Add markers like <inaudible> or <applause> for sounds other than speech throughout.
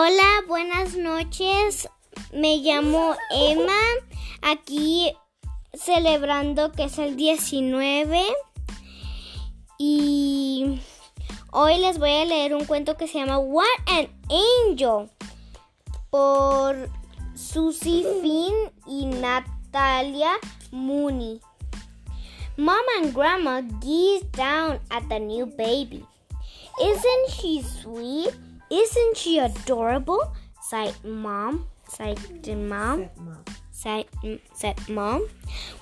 Hola, buenas noches. Me llamo Emma. Aquí celebrando que es el 19. Y hoy les voy a leer un cuento que se llama What an Angel por Susie Finn y Natalia Mooney. Mom and Grandma gaze down at the new baby. Isn't she sweet? Isn't she adorable? sighed Mom. Sighed Mom. Said, mm, said Mom.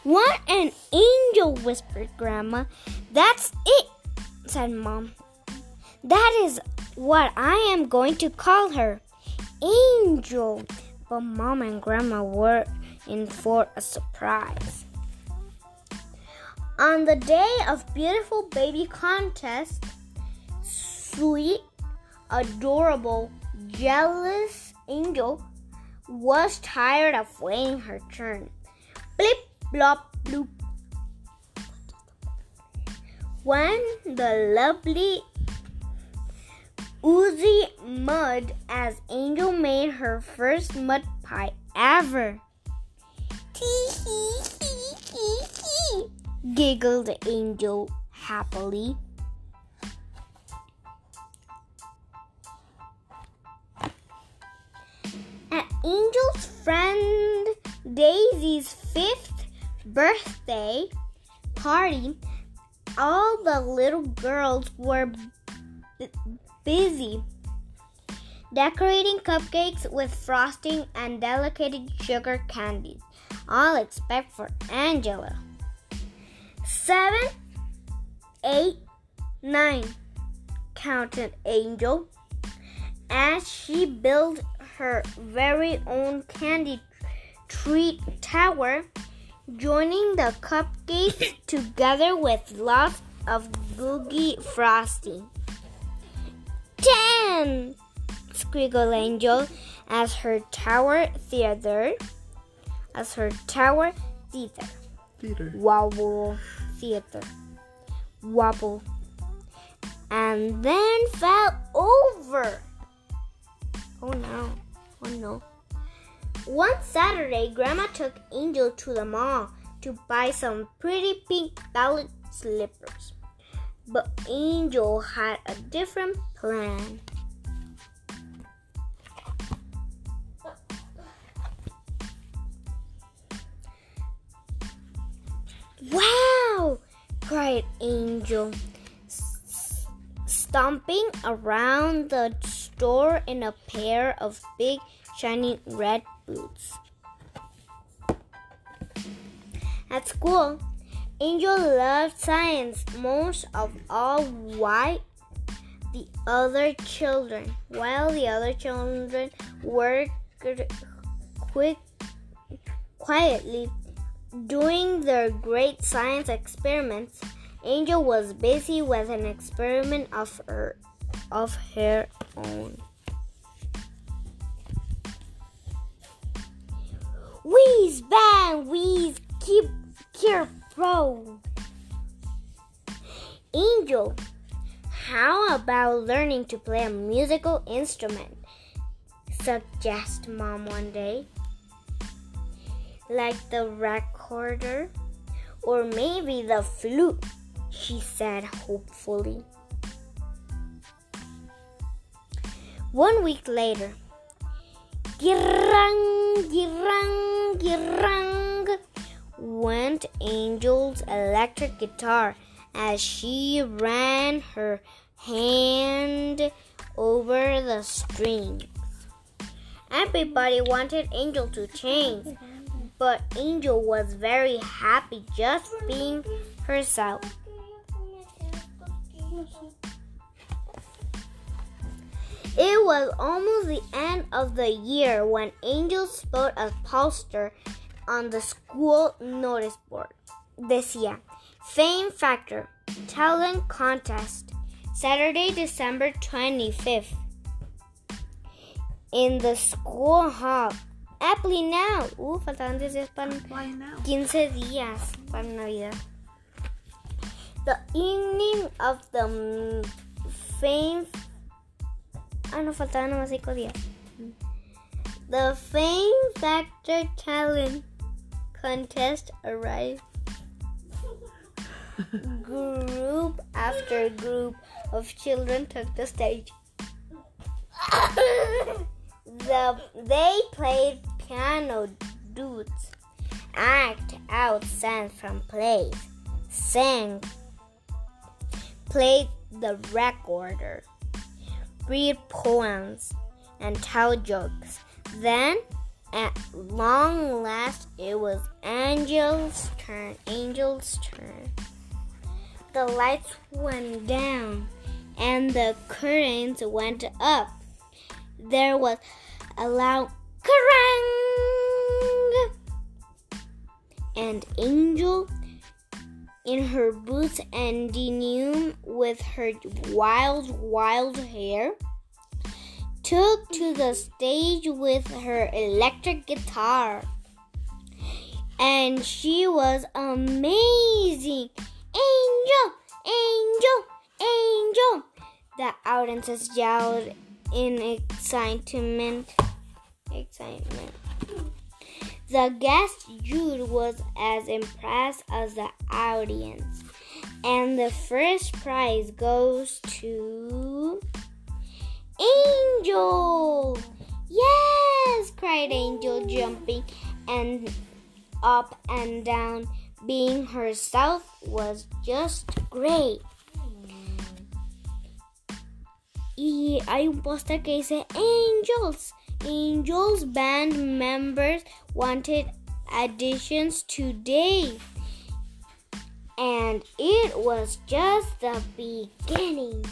What an angel, whispered Grandma. That's it, said Mom. That is what I am going to call her. Angel. But Mom and Grandma were in for a surprise. On the day of beautiful baby contest, sweet, adorable, jealous angel was tired of waiting her turn. Blip, blop, bloop. When the lovely oozy mud as Angel made her first mud pie ever. Giggled Angel happily. Angel's friend Daisy's fifth birthday party, all the little girls were b- busy decorating cupcakes with frosting and delicate sugar candies, all except for Angela. Seven, eight, nine, counted Angel as she built her very own candy treat tower, joining the cupcakes <coughs> together with lots of googie frosting. Ten! squiggled Angel as her tower theater, as her tower theater, Peter. wobble theater, wobble, and then fell One Saturday, Grandma took Angel to the mall to buy some pretty pink ballet slippers. But Angel had a different plan. Wow! cried Angel, stomping around the store in a pair of big, shiny red boots. At school, Angel loved science most of all. Why? The other children, while the other children worked quick, quietly doing their great science experiments, Angel was busy with an experiment of her, of her own. Wheeze, bang, wheeze, keep careful. Angel, how about learning to play a musical instrument? Suggest Mom one day like the recorder or maybe the flute, she said hopefully. One week later, girang, girang, girang, went Angel's electric guitar as she ran her hand over the strings. Everybody wanted Angel to change but Angel was very happy just being herself. It was almost the end of the year when Angel spotted a poster on the school notice board. Decía, Fame Factor, Talent Contest, Saturday, December 25th. In the school hall, Aptly now. Uh, faltaban 10 días para Why 15 días para Navidad. The evening of the fame. Ah, faltaban nomás 5 días. The Fame Factor Talent contest arrived. group after group of children took the stage. the, they played piano duets, act out scenes from plays, sang, played the recorder, read poems, and tell jokes. Then, at long last, it was Angel's turn. Angel's turn. The lights went down and the curtains went up. There was a loud kerrang! And Angel in her boots and denim with her wild, wild hair took to the stage with her electric guitar. And she was amazing. Angel, angel, angel. The audiences yelled in excitement. Excitement. The guest Jude was as impressed as the audience. And the first prize goes to Angel! Yes! cried Angel, jumping and up and down. Being herself was just great. Y hay un póster que dice Angels. Angels band members wanted additions today. And it was just the beginning.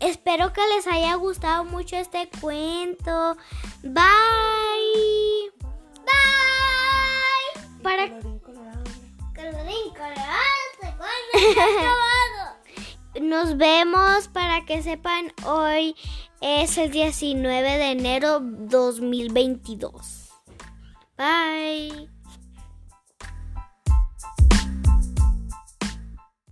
Espero que les haya gustado mucho este cuento. Bye. Bye. Para <laughs> Nos vemos para que sepan hoy es el 19 de enero 2022. Bye.